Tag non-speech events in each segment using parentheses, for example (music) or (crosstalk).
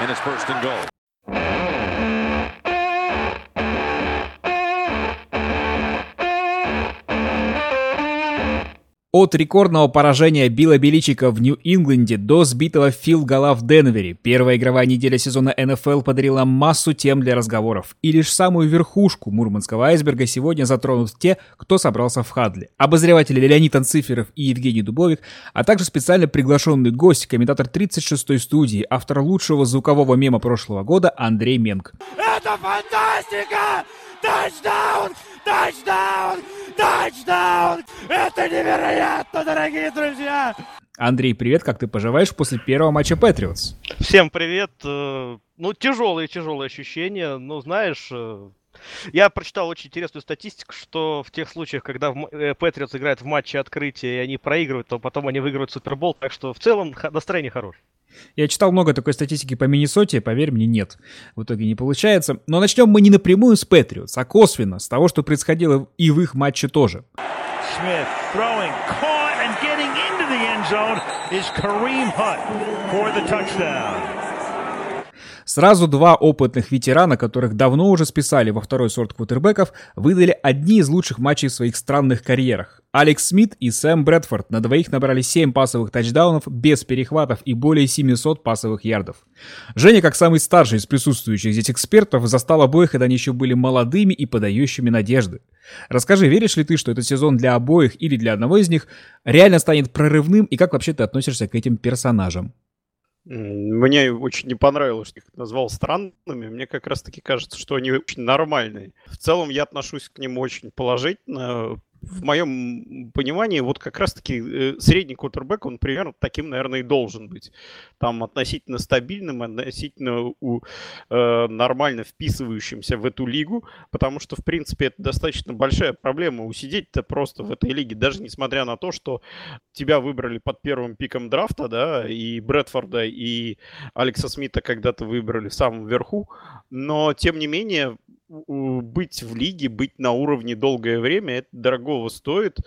and it's first and goal. От рекордного поражения Билла Беличика в Нью-Ингланде до сбитого фил-гола в Денвере, первая игровая неделя сезона НФЛ подарила массу тем для разговоров. И лишь самую верхушку мурманского айсберга сегодня затронут те, кто собрался в Хадле. Обозреватели Леонид Анциферов и Евгений Дубовик, а также специально приглашенный гость, комментатор 36-й студии, автор лучшего звукового мема прошлого года Андрей Менг. Это фантастика! Тачдаун! Тачдаун! Тачдаун! Это невероятно, дорогие друзья! Андрей, привет, как ты поживаешь после первого матча Патриотс? Всем привет. Э, ну, тяжелые-тяжелые ощущения. Ну, знаешь, э, я прочитал очень интересную статистику, что в тех случаях, когда Патриотс играет в матче открытия и они проигрывают, то потом они выигрывают Супербол. Так что в целом настроение хорошее. Я читал много такой статистики по Миннесоте, поверь мне, нет. В итоге не получается. Но начнем мы не напрямую с Патриотс, а косвенно, с того, что происходило и в их матче тоже. Smith throwing, caught and getting into the end zone is Kareem Hunt for the touchdown. Сразу два опытных ветерана, которых давно уже списали во второй сорт квотербеков, выдали одни из лучших матчей в своих странных карьерах. Алекс Смит и Сэм Брэдфорд на двоих набрали 7 пасовых тачдаунов без перехватов и более 700 пасовых ярдов. Женя, как самый старший из присутствующих здесь экспертов, застал обоих, когда они еще были молодыми и подающими надежды. Расскажи, веришь ли ты, что этот сезон для обоих или для одного из них реально станет прорывным, и как вообще ты относишься к этим персонажам? Мне очень не понравилось, что их назвал странными. Мне как раз-таки кажется, что они очень нормальные. В целом я отношусь к ним очень положительно в моем понимании, вот как раз-таки э, средний квотербек, он примерно таким, наверное, и должен быть. Там относительно стабильным, относительно у, э, нормально вписывающимся в эту лигу, потому что, в принципе, это достаточно большая проблема. Усидеть-то просто в этой лиге, даже несмотря на то, что тебя выбрали под первым пиком драфта, да, и Брэдфорда, и Алекса Смита когда-то выбрали в самом верху, но, тем не менее, быть в лиге, быть на уровне долгое время, это дорогого стоит.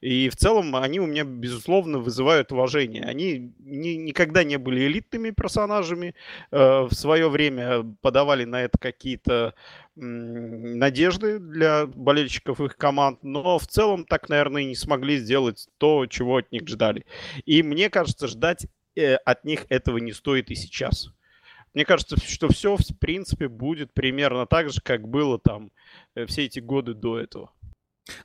И в целом они у меня, безусловно, вызывают уважение. Они ни, никогда не были элитными персонажами. Э, в свое время подавали на это какие-то надежды для болельщиков их команд. Но в целом так, наверное, и не смогли сделать то, чего от них ждали. И мне кажется, ждать э, от них этого не стоит и сейчас. Мне кажется, что все, в принципе, будет примерно так же, как было там э, все эти годы до этого.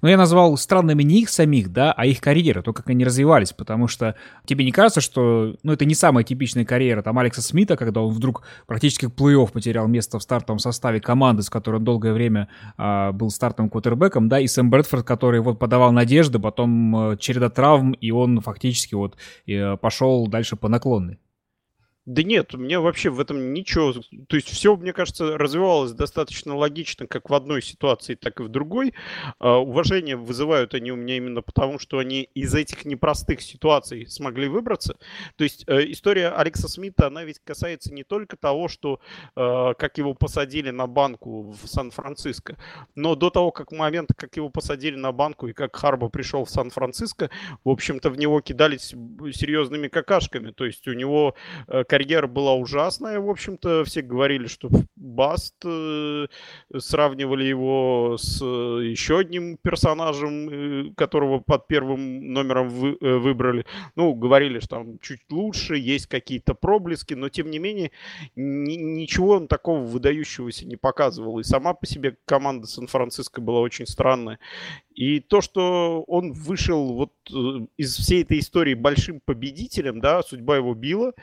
Но я назвал странными не их самих, да, а их карьеры, то, как они развивались, потому что тебе не кажется, что, ну, это не самая типичная карьера там Алекса Смита, когда он вдруг практически в плей-офф потерял место в стартовом составе команды, с которой он долгое время а, был стартовым квотербеком, да, и Сэм Брэдфорд, который вот подавал надежды, потом а, череда травм, и он фактически вот и, пошел дальше по наклонной. Да нет, у меня вообще в этом ничего. То есть все, мне кажется, развивалось достаточно логично, как в одной ситуации, так и в другой. Uh, уважение вызывают они у меня именно потому, что они из этих непростых ситуаций смогли выбраться. То есть uh, история Алекса Смита, она ведь касается не только того, что uh, как его посадили на банку в Сан-Франциско, но до того, как момент, как его посадили на банку и как Харбо пришел в Сан-Франциско, в общем-то, в него кидались серьезными какашками. То есть у него карьера была ужасная, в общем-то, все говорили, что Баст, э, сравнивали его с э, еще одним персонажем, э, которого под первым номером вы, выбрали. Ну, говорили, что там чуть лучше, есть какие-то проблески, но тем не менее ни, ничего он такого выдающегося не показывал. И сама по себе команда Сан-Франциско была очень странная. И то, что он вышел вот из всей этой истории большим победителем, да, судьба его била,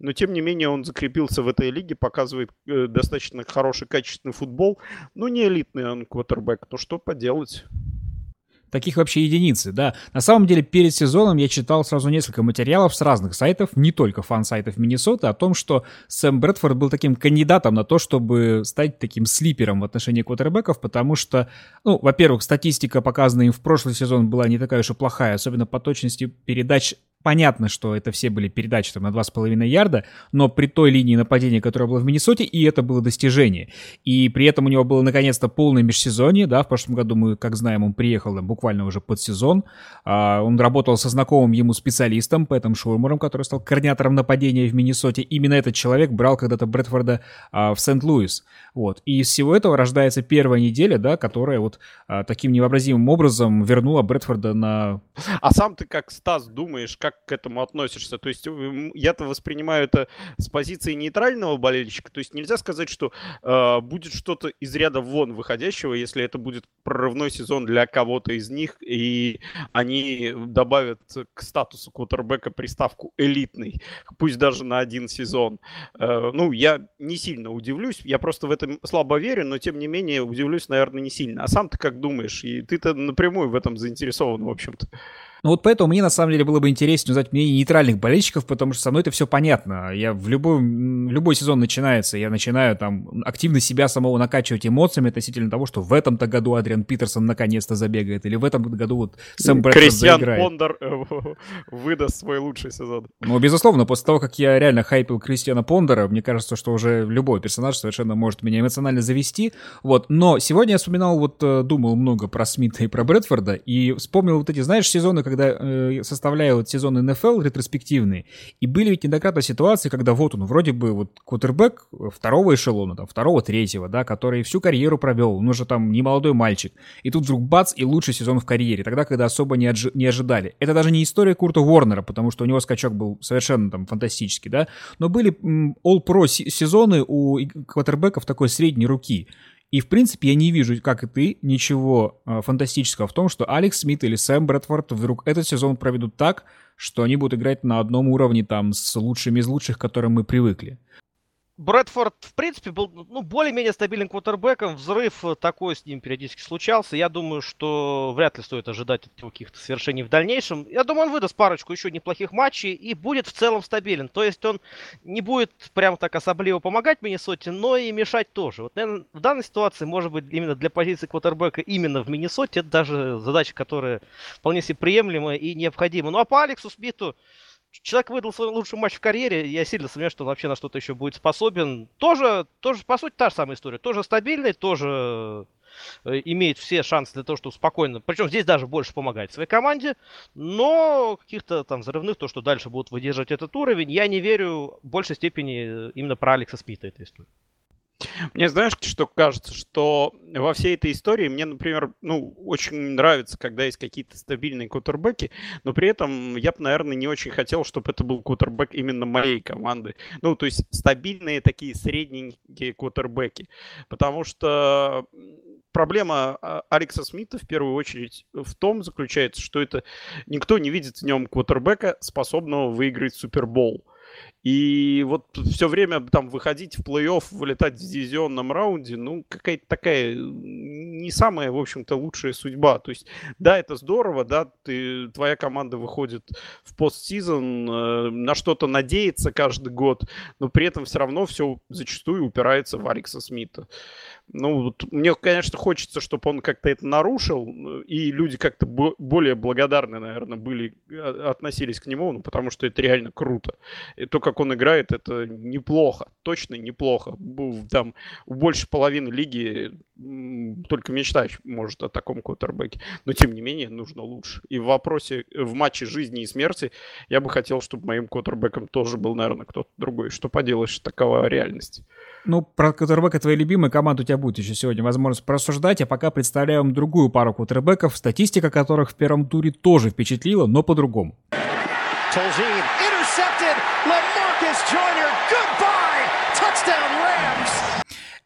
но тем не менее он закрепился в этой лиге, показывает э, достаточно хороший, качественный футбол. Ну, не элитный он квотербек, но что поделать. Таких вообще единицы, да. На самом деле, перед сезоном я читал сразу несколько материалов с разных сайтов, не только фан-сайтов Миннесоты, о том, что Сэм Брэдфорд был таким кандидатом на то, чтобы стать таким слипером в отношении квотербеков, потому что, ну, во-первых, статистика, показанная им в прошлый сезон, была не такая уж и плохая, особенно по точности передач Понятно, что это все были передачи там на 2,5 ярда, но при той линии нападения, которая была в Миннесоте, и это было достижение. И при этом у него было наконец-то полное межсезонье, да, в прошлом году мы, как знаем, он приехал там, буквально уже под сезон. А, он работал со знакомым ему специалистом, Пэтом Шурмером, который стал координатором нападения в Миннесоте. Именно этот человек брал когда-то Брэдфорда а, в Сент-Луис. Вот. И из всего этого рождается первая неделя, да, которая вот а, таким невообразимым образом вернула Брэдфорда на... А сам ты как Стас думаешь, как как к этому относишься? То есть я-то воспринимаю это с позиции нейтрального болельщика. То есть нельзя сказать, что э, будет что-то из ряда вон выходящего, если это будет прорывной сезон для кого-то из них, и они добавят к статусу квотербека приставку элитный, пусть даже на один сезон. Э, ну, я не сильно удивлюсь, я просто в этом слабо верю, но тем не менее удивлюсь, наверное, не сильно. А сам ты как думаешь? И ты-то напрямую в этом заинтересован, в общем-то. Ну вот поэтому мне на самом деле было бы интереснее узнать мнение нейтральных болельщиков, потому что со мной это все понятно. Я в любой, любой сезон начинается, я начинаю там активно себя самого накачивать эмоциями относительно того, что в этом-то году Адриан Питерсон наконец-то забегает, или в этом году вот Сэм Брэдфорд Кристиан заиграет. Пондер э, (laughs) выдаст свой лучший сезон. Ну, безусловно, после того, как я реально хайпил Кристиана Пондера, мне кажется, что уже любой персонаж совершенно может меня эмоционально завести. Вот, но сегодня я вспоминал, вот э, думал много про Смита и про Брэдфорда, и вспомнил вот эти, знаешь, сезоны, когда э, составляю вот сезон НФЛ ретроспективный, и были ведь неоднократно ситуации, когда вот он вроде бы вот кутербэк второго эшелона, там, второго, третьего, да, который всю карьеру провел, он уже там не молодой мальчик, и тут вдруг бац, и лучший сезон в карьере, тогда, когда особо не, отжи- не ожидали. Это даже не история Курта Уорнера, потому что у него скачок был совершенно там фантастический, да, но были All-Pro сезоны у квотербеков такой средней руки, и, в принципе, я не вижу, как и ты, ничего э, фантастического в том, что Алекс Смит или Сэм Брэдфорд вдруг этот сезон проведут так, что они будут играть на одном уровне там с лучшими из лучших, к которым мы привыкли. Брэдфорд, в принципе, был ну, более-менее стабильным квотербеком. Взрыв такой с ним периодически случался. Я думаю, что вряд ли стоит ожидать от него каких-то свершений в дальнейшем. Я думаю, он выдаст парочку еще неплохих матчей и будет в целом стабилен. То есть он не будет прям так особливо помогать Миннесоте, но и мешать тоже. Вот, наверное, в данной ситуации, может быть, именно для позиции квотербека именно в Миннесоте, это даже задача, которая вполне себе приемлема и необходима. Ну а по Алексу Смиту, Человек выдал свой лучший матч в карьере. Я сильно сомневаюсь, что он вообще на что-то еще будет способен. Тоже, тоже, по сути, та же самая история. Тоже стабильный, тоже э, имеет все шансы для того, чтобы спокойно, причем здесь даже больше помогать своей команде, но каких-то там взрывных, то, что дальше будут выдерживать этот уровень, я не верю в большей степени э, именно про Алекса Спита этой истории. Мне знаешь, что кажется, что во всей этой истории мне, например, ну, очень нравится, когда есть какие-то стабильные кутербеки, но при этом я бы, наверное, не очень хотел, чтобы это был кутербэк именно моей команды. Ну, то есть стабильные такие средненькие кутербеки. Потому что проблема а, Алекса Смита в первую очередь в том заключается, что это никто не видит в нем квотербека, способного выиграть Супербол. И вот все время там выходить в плей-офф, вылетать в дивизионном раунде, ну, какая-то такая не самая, в общем-то, лучшая судьба. То есть, да, это здорово, да, ты, твоя команда выходит в постсезон, э, на что-то надеется каждый год, но при этом все равно все зачастую упирается в Алекса Смита. Ну, вот мне, конечно, хочется, чтобы он как-то это нарушил, и люди как-то более благодарны, наверное, были, а, относились к нему, ну, потому что это реально круто. И то, как он играет, это неплохо, точно неплохо. Там больше половины лиги только мечтать может о таком квотербеке. Но, тем не менее, нужно лучше. И в вопросе, в матче жизни и смерти я бы хотел, чтобы моим квотербеком тоже был, наверное, кто-то другой. Что поделаешь, такова реальность. Ну, про квотербека твоей любимой команды у тебя будет еще сегодня возможность просуждать, а пока представляю вам другую пару квотербеков, статистика которых в первом туре тоже впечатлила, но по-другому.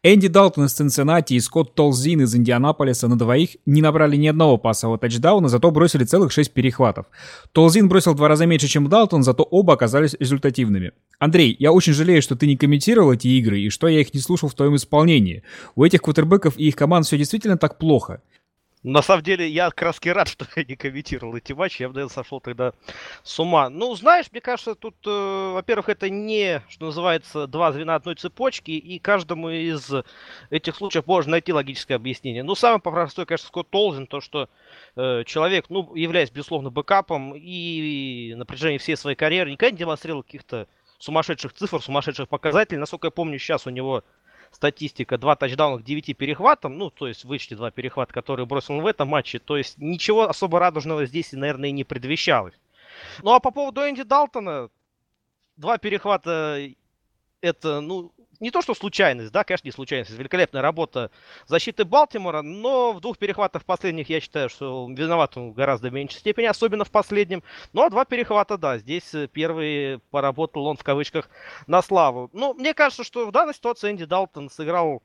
Энди Далтон из Цинциннати и Скотт Толзин из Индианаполиса на двоих не набрали ни одного пасового тачдауна, зато бросили целых шесть перехватов. Толзин бросил в два раза меньше, чем Далтон, зато оба оказались результативными. Андрей, я очень жалею, что ты не комментировал эти игры и что я их не слушал в твоем исполнении. У этих квотербеков и их команд все действительно так плохо. На самом деле, я как раз рад, (laughs) что я не комментировал эти матчи. Я бы, наверное, сошел тогда с ума. Ну, знаешь, мне кажется, тут, э, во-первых, это не, что называется, два звена одной цепочки, и каждому из этих случаев можно найти логическое объяснение. Ну, самое простое, конечно, Скотт Толзин, то, что э, человек, ну, являясь, безусловно, бэкапом, и на протяжении всей своей карьеры никогда не демонстрировал каких-то сумасшедших цифр, сумасшедших показателей. Насколько я помню, сейчас у него статистика 2 тачдауна к 9 перехватам, ну, то есть вычти два перехвата, которые бросил он в этом матче, то есть ничего особо радужного здесь, наверное, и не предвещалось. Ну, а по поводу Энди Далтона, два перехвата это, ну, не то, что случайность, да, конечно, не случайность, великолепная работа защиты Балтимора, но в двух перехватах последних я считаю, что виноват он в гораздо меньшей степени, особенно в последнем. Ну, а два перехвата, да, здесь э, первый поработал он в кавычках на славу. Ну, мне кажется, что в данной ситуации Энди Далтон сыграл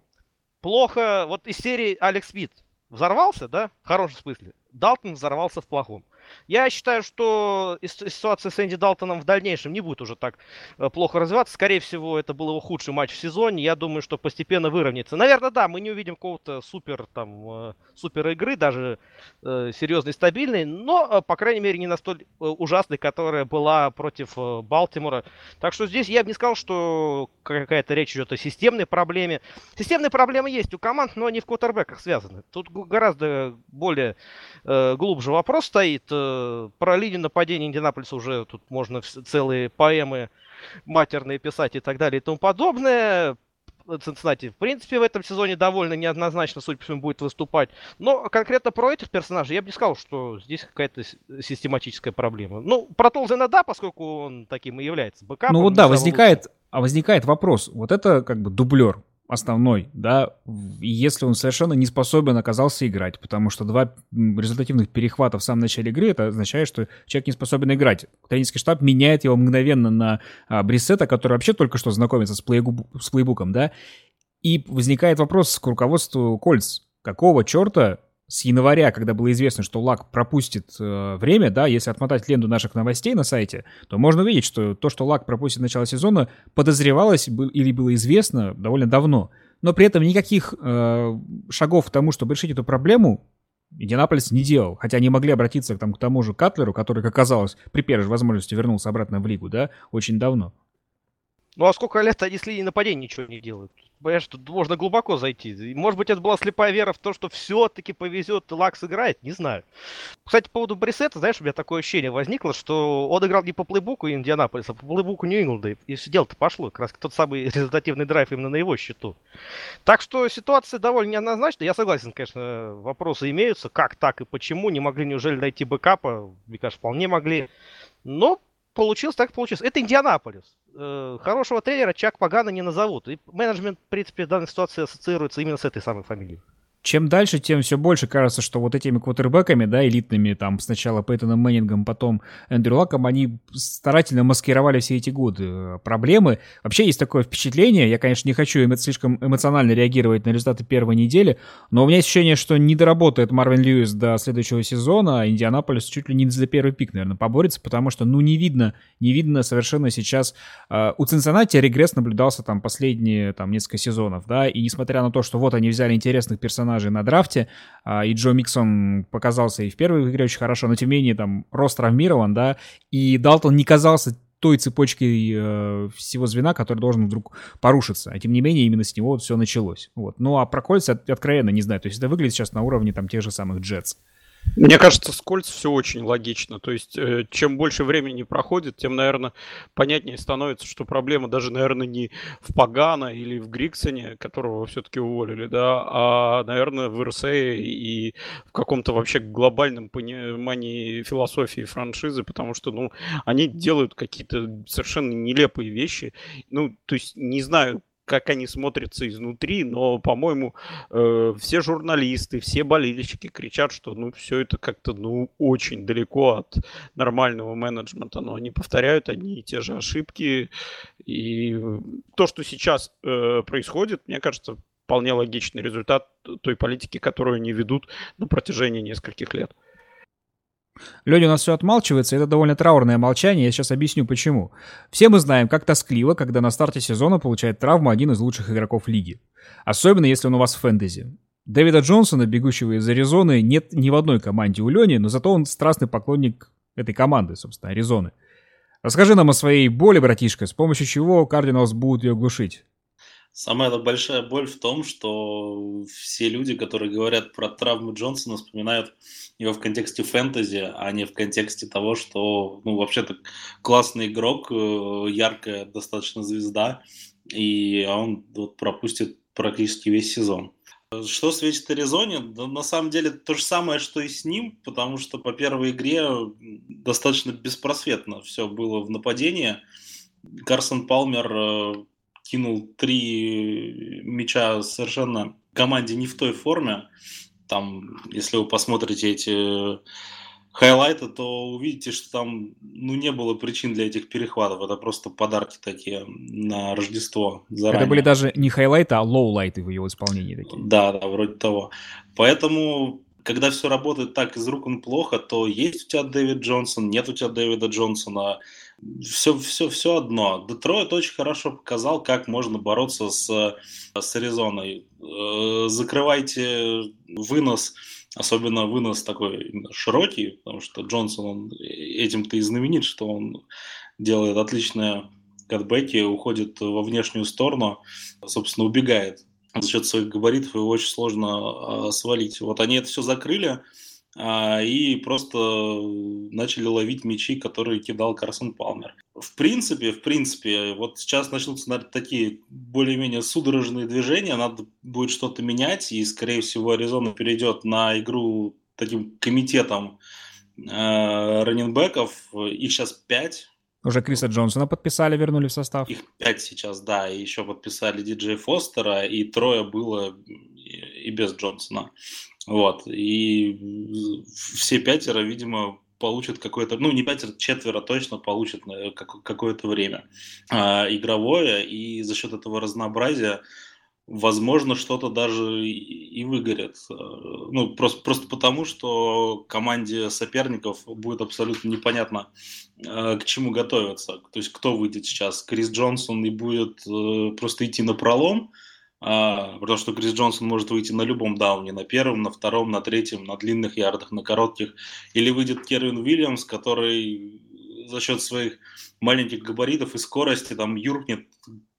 плохо. Вот из серии Алекс Смит взорвался, да, в хорошем смысле. Далтон взорвался в плохом. Я считаю, что ситуация с Энди Далтоном в дальнейшем не будет уже так э, плохо развиваться. Скорее всего, это был его худший матч в сезоне. Я думаю, что постепенно выровняется. Наверное, да, мы не увидим какого-то супер, там, э, супер игры, даже э, серьезной, стабильной, но, по крайней мере, не настолько ужасной, которая была против Балтимора. Так что здесь я бы не сказал, что какая-то речь идет о системной проблеме. Системные проблемы есть у команд, но они в квотербеках связаны. Тут гораздо более глубже вопрос стоит. Про линию нападения Индианаполиса уже тут можно целые поэмы матерные писать и так далее и тому подобное. Цинциннати, в принципе, в этом сезоне довольно неоднозначно, судя по всему, будет выступать. Но конкретно про этих персонажей я бы не сказал, что здесь какая-то систематическая проблема. Ну, про Толзена да, поскольку он таким и является. Бэкапом, ну вот да, возникает, а возникает вопрос. Вот это как бы дублер основной, да, если он совершенно не способен оказался играть, потому что два результативных перехвата в самом начале игры, это означает, что человек не способен играть. Тренерский штаб меняет его мгновенно на а, Брисета, который вообще только что знакомится с, плейгу, с плейбуком, да, и возникает вопрос к руководству Кольц. Какого черта с января, когда было известно, что Лак пропустит э, время, да, если отмотать ленту наших новостей на сайте, то можно увидеть, что то, что Лак пропустит начало сезона, подозревалось был, или было известно довольно давно. Но при этом никаких э, шагов к тому, чтобы решить эту проблему, Индианаполис не делал. Хотя они могли обратиться там, к тому же Катлеру, который, как оказалось, при первой же возможности вернулся обратно в лигу, да, очень давно. Ну а сколько лет они с линии нападения ничего не делают? Понимаешь, тут можно глубоко зайти. Может быть, это была слепая вера в то, что все-таки повезет, и Лакс играет, не знаю. Кстати, по поводу Брисета, знаешь, у меня такое ощущение возникло, что он играл не по плейбуку Индианаполиса, а по плейбуку Нью-Инглда. И все дело-то пошло, как раз тот самый (laughs) результативный драйв именно на его счету. Так что ситуация довольно неоднозначная. Я согласен, конечно, вопросы имеются, как так и почему. Не могли неужели найти бэкапа? Мне кажется, вполне могли. Но получилось так получилось. Это Индианаполис. Э, хорошего тренера Чак Пагана не назовут. И менеджмент, в принципе, в данной ситуации ассоциируется именно с этой самой фамилией чем дальше, тем все больше кажется, что вот этими квотербеками, да, элитными, там, сначала Пейтоном Мэннингом, потом Эндрю Лаком, они старательно маскировали все эти годы э, проблемы. Вообще есть такое впечатление, я, конечно, не хочу эмо- слишком эмоционально реагировать на результаты первой недели, но у меня есть ощущение, что не доработает Марвин Льюис до следующего сезона, а Индианаполис чуть ли не за первый пик, наверное, поборется, потому что, ну, не видно, не видно совершенно сейчас... Э, у Цинциннати регресс наблюдался там последние, там, несколько сезонов, да, и несмотря на то, что вот они взяли интересных персонажей, персонажей на драфте, а, и Джо Миксон показался и в первой игре очень хорошо, но тем не менее там рост травмирован, да, и Далтон не казался той цепочкой э, всего звена, который должен вдруг порушиться. А тем не менее, именно с него вот все началось. Вот. Ну а про кольца откровенно не знаю. То есть это выглядит сейчас на уровне там тех же самых Джетс. Мне кажется, с все очень логично. То есть, э, чем больше времени проходит, тем, наверное, понятнее становится, что проблема даже, наверное, не в Пагана или в Гриксоне, которого все-таки уволили, да, а, наверное, в РСЭ и в каком-то вообще глобальном понимании философии франшизы, потому что, ну, они делают какие-то совершенно нелепые вещи. Ну, то есть, не знаю, как они смотрятся изнутри, но, по-моему, э, все журналисты, все болельщики кричат, что ну все это как-то ну очень далеко от нормального менеджмента, но они повторяют одни и те же ошибки, и то, что сейчас э, происходит, мне кажется, вполне логичный результат той политики, которую они ведут на протяжении нескольких лет. Люди у нас все отмалчивается, это довольно траурное молчание, я сейчас объясню почему. Все мы знаем, как тоскливо, когда на старте сезона получает травму один из лучших игроков лиги. Особенно, если он у вас в фэнтези. Дэвида Джонсона, бегущего из Аризоны, нет ни в одной команде у Лени, но зато он страстный поклонник этой команды, собственно, Аризоны. Расскажи нам о своей боли, братишка, с помощью чего Кардиналс будут ее глушить. Самая большая боль в том, что все люди, которые говорят про травму Джонсона, вспоминают его в контексте фэнтези, а не в контексте того, что, ну, вообще-то классный игрок, э, яркая достаточно звезда, и он вот пропустит практически весь сезон. Что светит Аризоне? Да, на самом деле то же самое, что и с ним, потому что по первой игре достаточно беспросветно все было в нападении. Карсон Палмер э, кинул три мяча совершенно команде не в той форме. Там, если вы посмотрите эти хайлайты, то увидите, что там ну, не было причин для этих перехватов. Это просто подарки такие на Рождество заранее. Это были даже не хайлайты, а лоулайты в его исполнении такие. Да, да, вроде того. Поэтому когда все работает так из рук он плохо, то есть у тебя Дэвид Джонсон, нет у тебя Дэвида Джонсона. Все, все, все одно. Детройт очень хорошо показал, как можно бороться с, с Аризоной. Э, закрывайте вынос, особенно вынос такой широкий, потому что Джонсон он этим-то и знаменит, что он делает отличные катбеки, уходит во внешнюю сторону, собственно, убегает за счет своих габаритов его очень сложно э, свалить. Вот они это все закрыли э, и просто начали ловить мячи, которые кидал Карсон Палмер. В принципе, в принципе, вот сейчас начнутся наверное, такие более-менее судорожные движения, надо будет что-то менять, и, скорее всего, Аризона перейдет на игру таким комитетом э, раненбеков. Их сейчас пять, уже Криса Джонсона подписали, вернули в состав. Их пять сейчас, да, и еще подписали диджей Фостера, и трое было и без Джонсона. Вот, и все пятеро, видимо, получат какое-то, ну не пятеро, четверо точно получат какое-то время а, игровое, и за счет этого разнообразия возможно, что-то даже и выгорит. Э, ну, просто, просто потому, что команде соперников будет абсолютно непонятно, э, к чему готовиться. То есть, кто выйдет сейчас? Крис Джонсон и будет э, просто идти на пролом, а, потому что Крис Джонсон может выйти на любом дауне, на первом, на втором, на третьем, на длинных ярдах, на коротких. Или выйдет Кервин Уильямс, который за счет своих маленьких габаритов и скорости там юркнет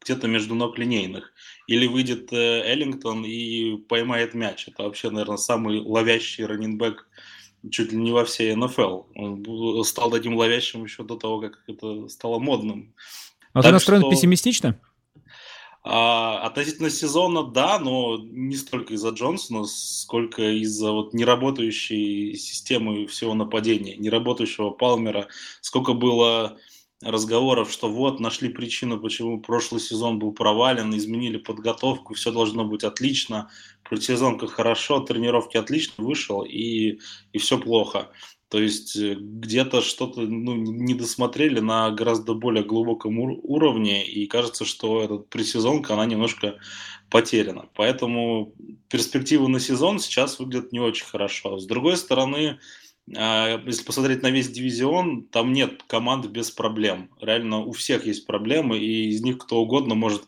где-то между ног линейных. Или выйдет э, Эллингтон и поймает мяч. Это вообще, наверное, самый ловящий раненбэк чуть ли не во всей НФЛ. Он стал таким ловящим еще до того, как это стало модным. А ты настроен что... пессимистично? А, относительно сезона, да, но не столько из-за Джонсона, сколько из-за вот неработающей системы всего нападения, неработающего Палмера. Сколько было разговоров, что вот, нашли причину, почему прошлый сезон был провален, изменили подготовку, все должно быть отлично, предсезонка хорошо, тренировки отлично, вышел, и, и все плохо. То есть э, где-то что-то ну, не досмотрели на гораздо более глубоком уровне, и кажется, что эта предсезонка, она немножко потеряна. Поэтому перспективы на сезон сейчас выглядят не очень хорошо. С другой стороны, если посмотреть на весь дивизион, там нет команд без проблем. Реально у всех есть проблемы, и из них кто угодно может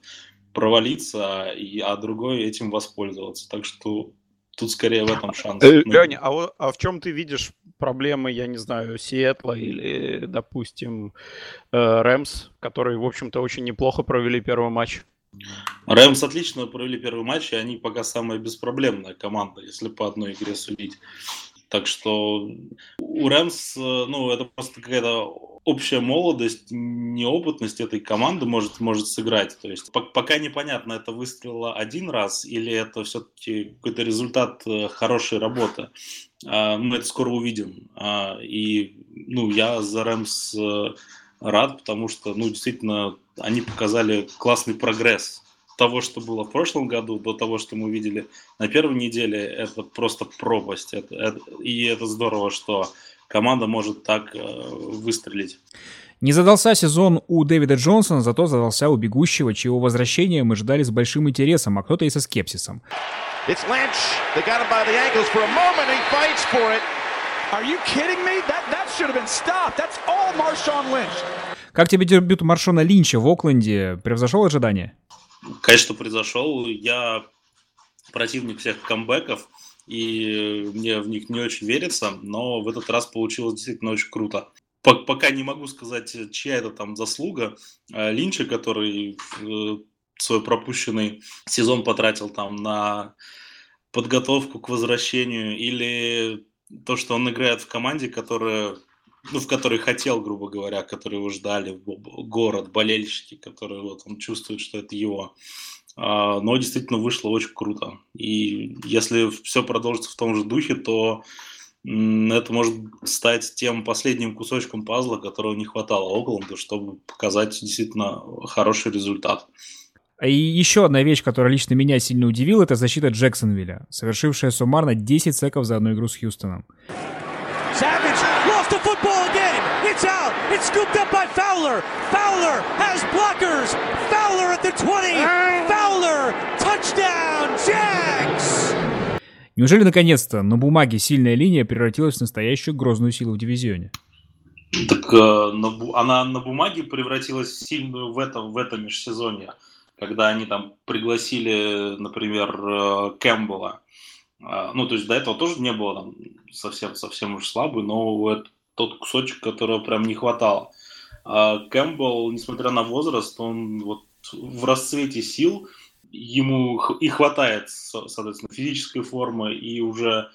провалиться, а другой этим воспользоваться. Так что тут скорее в этом шанс. Э, Леня, а, а в чем ты видишь проблемы, я не знаю, Сиэтла или, допустим, э, Рэмс, которые, в общем-то, очень неплохо провели первый матч? Рэмс отлично провели первый матч, и они пока самая беспроблемная команда, если по одной игре судить. Так что у Рэмс, ну, это просто какая-то общая молодость, неопытность этой команды может, может сыграть. То есть пока непонятно, это выстрелило один раз или это все-таки какой-то результат э, хорошей работы. А, мы это скоро увидим. А, и ну, я за Рэмс рад, потому что ну, действительно они показали классный прогресс того, что было в прошлом году, до того, что мы видели на первой неделе, это просто пропасть. Это, это, и это здорово, что команда может так э, выстрелить. Не задался сезон у Дэвида Джонсона, зато задался у бегущего, чьего возвращения мы ждали с большим интересом, а кто-то и со скепсисом. Как тебе дебют Маршона Линча в Окленде? Превзошел ожидания? Конечно, произошел. Я противник всех камбэков, и мне в них не очень верится, но в этот раз получилось действительно очень круто. Пока не могу сказать, чья это там заслуга. А, Линча, который э, свой пропущенный сезон потратил там на подготовку к возвращению, или то, что он играет в команде, которая ну, в которой хотел, грубо говоря, которые его ждали, город, болельщики, которые вот он чувствует, что это его. А, но действительно вышло очень круто. И если все продолжится в том же духе, то это может стать тем последним кусочком пазла, которого не хватало Окленду, чтобы показать действительно хороший результат. И еще одна вещь, которая лично меня сильно удивила, это защита Джексонвилля, совершившая суммарно 10 секов за одну игру с Хьюстоном. It's out. It's scooped up by Fowler. Fowler has blockers. Fowler at the 20. Fowler. Touchdown, Jags. Неужели наконец-то на бумаге сильная линия превратилась в настоящую грозную силу в дивизионе? Так э, на, она на бумаге превратилась в сильную в этом, в этом межсезонье, когда они там пригласили, например, э, Кэмпбелла. Э, ну, то есть до этого тоже не было там совсем-совсем уж слабый, но это тот кусочек, которого прям не хватало. А Кэмпбелл, несмотря на возраст, он вот в расцвете сил, ему и хватает, соответственно, физической формы, и уже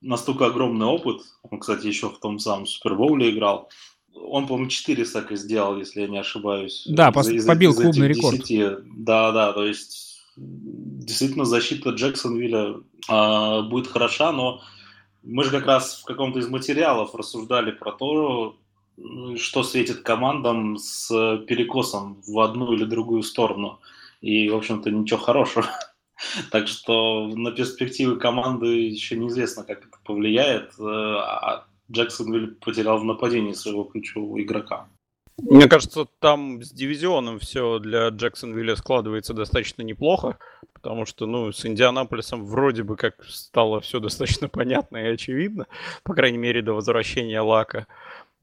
настолько огромный опыт. Он, кстати, еще в том самом Супербоуле играл. Он, по-моему, 4 сака сделал, если я не ошибаюсь. Да, из, из, побил из клубный рекорд. 10. Да, да, то есть действительно защита Джексонвилля э, будет хороша, но мы же как раз в каком-то из материалов рассуждали про то, что светит командам с перекосом в одну или другую сторону. И, в общем-то, ничего хорошего. (laughs) Так что на перспективы команды еще неизвестно, как это повлияет. Э, а Джексонвилл потерял в нападении своего ключевого игрока. Мне кажется, там с дивизионом все для Джексонвилля складывается достаточно неплохо, потому что, ну, с Индианаполисом вроде бы как стало все достаточно (laughs) понятно и очевидно, по крайней мере, до возвращения Лака.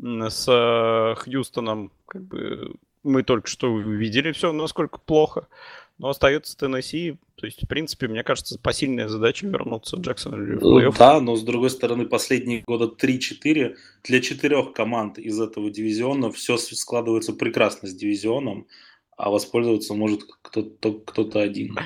С э, Хьюстоном, как бы, мы только что увидели все, насколько плохо. Но остается Теннесси. То есть, в принципе, мне кажется, посильная задача вернуться Джексонвиллю в плей-офф. Да, но с другой стороны, последние года 3-4 для четырех команд из этого дивизиона все складывается прекрасно с дивизионом, а воспользоваться может кто-то, кто-то один.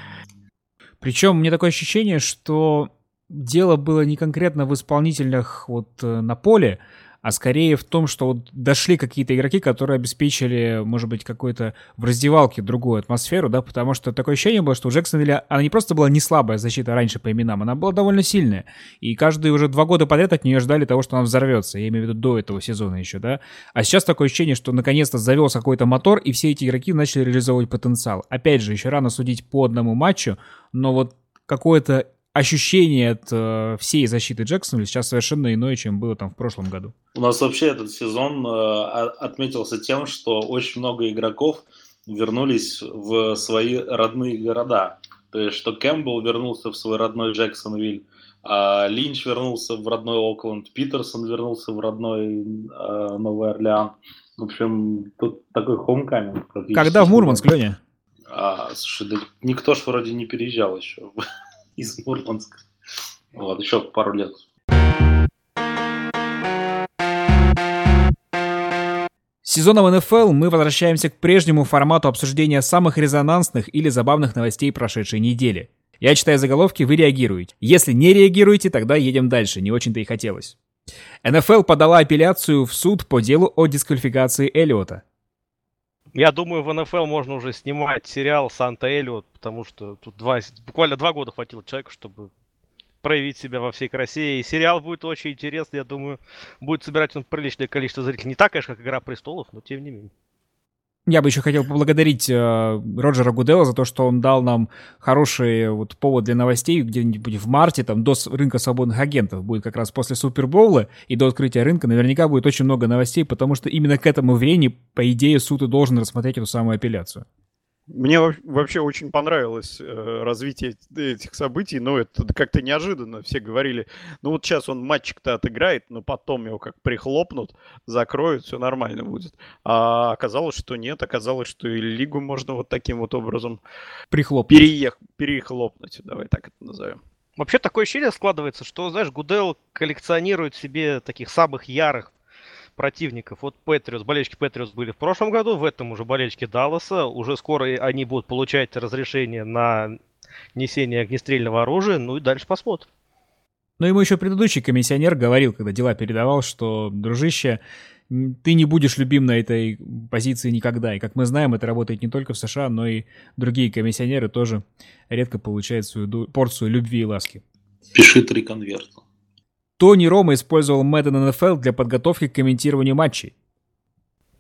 Причем мне такое ощущение, что дело было не конкретно в исполнительных вот э, на поле, а скорее в том, что вот дошли какие-то игроки, которые обеспечили, может быть, какой-то в раздевалке другую атмосферу, да, потому что такое ощущение было, что у Джексонвилля, она не просто была не слабая защита раньше по именам, она была довольно сильная, и каждые уже два года подряд от нее ждали того, что она взорвется, я имею в виду до этого сезона еще, да, а сейчас такое ощущение, что наконец-то завелся какой-то мотор, и все эти игроки начали реализовывать потенциал. Опять же, еще рано судить по одному матчу, но вот какое-то ощущение от э, всей защиты Джексона сейчас совершенно иное, чем было там в прошлом году. У нас вообще этот сезон э, отметился тем, что очень много игроков вернулись в свои родные города. То есть, что Кэмпбелл вернулся в свой родной Джексонвиль, а Линч вернулся в родной Окленд, Питерсон вернулся в родной э, Новый Орлеан. В общем, тут такой хомкаминг. Когда в Мурманск, Леня? А, слушай, да никто ж вроде не переезжал еще из Мурманска. Вот, еще пару лет. Сезоном НФЛ мы возвращаемся к прежнему формату обсуждения самых резонансных или забавных новостей прошедшей недели. Я читаю заголовки, вы реагируете. Если не реагируете, тогда едем дальше, не очень-то и хотелось. НФЛ подала апелляцию в суд по делу о дисквалификации Эллиота. Я думаю, в НФЛ можно уже снимать сериал Санта Эллиот, потому что тут два, буквально два года хватило человеку, чтобы проявить себя во всей красе. И сериал будет очень интересный, я думаю, будет собирать он приличное количество зрителей. Не так, конечно, как «Игра престолов», но тем не менее. Я бы еще хотел поблагодарить э, Роджера Гудела за то, что он дал нам хороший вот, повод для новостей где-нибудь в марте, там, до рынка свободных агентов. Будет как раз после Супербоула и до открытия рынка наверняка будет очень много новостей, потому что именно к этому времени, по идее, суд и должен рассмотреть эту самую апелляцию. Мне вообще очень понравилось э, развитие этих событий, но это как-то неожиданно. Все говорили, ну вот сейчас он матчик-то отыграет, но потом его как прихлопнут, закроют, все нормально будет. А оказалось, что нет, оказалось, что и лигу можно вот таким вот образом прихлопнуть. Переех... перехлопнуть, давай так это назовем. Вообще такое ощущение складывается, что, знаешь, Гудел коллекционирует себе таких самых ярых противников. Вот Патриос, болельщики Патриос были в прошлом году, в этом уже болельщики Далласа. Уже скоро они будут получать разрешение на несение огнестрельного оружия, ну и дальше посмотрим. Но ему еще предыдущий комиссионер говорил, когда дела передавал, что, дружище, ты не будешь любим на этой позиции никогда. И, как мы знаем, это работает не только в США, но и другие комиссионеры тоже редко получают свою порцию любви и ласки. Пиши три конверта. Тони Рома использовал Madden NFL для подготовки к комментированию матчей.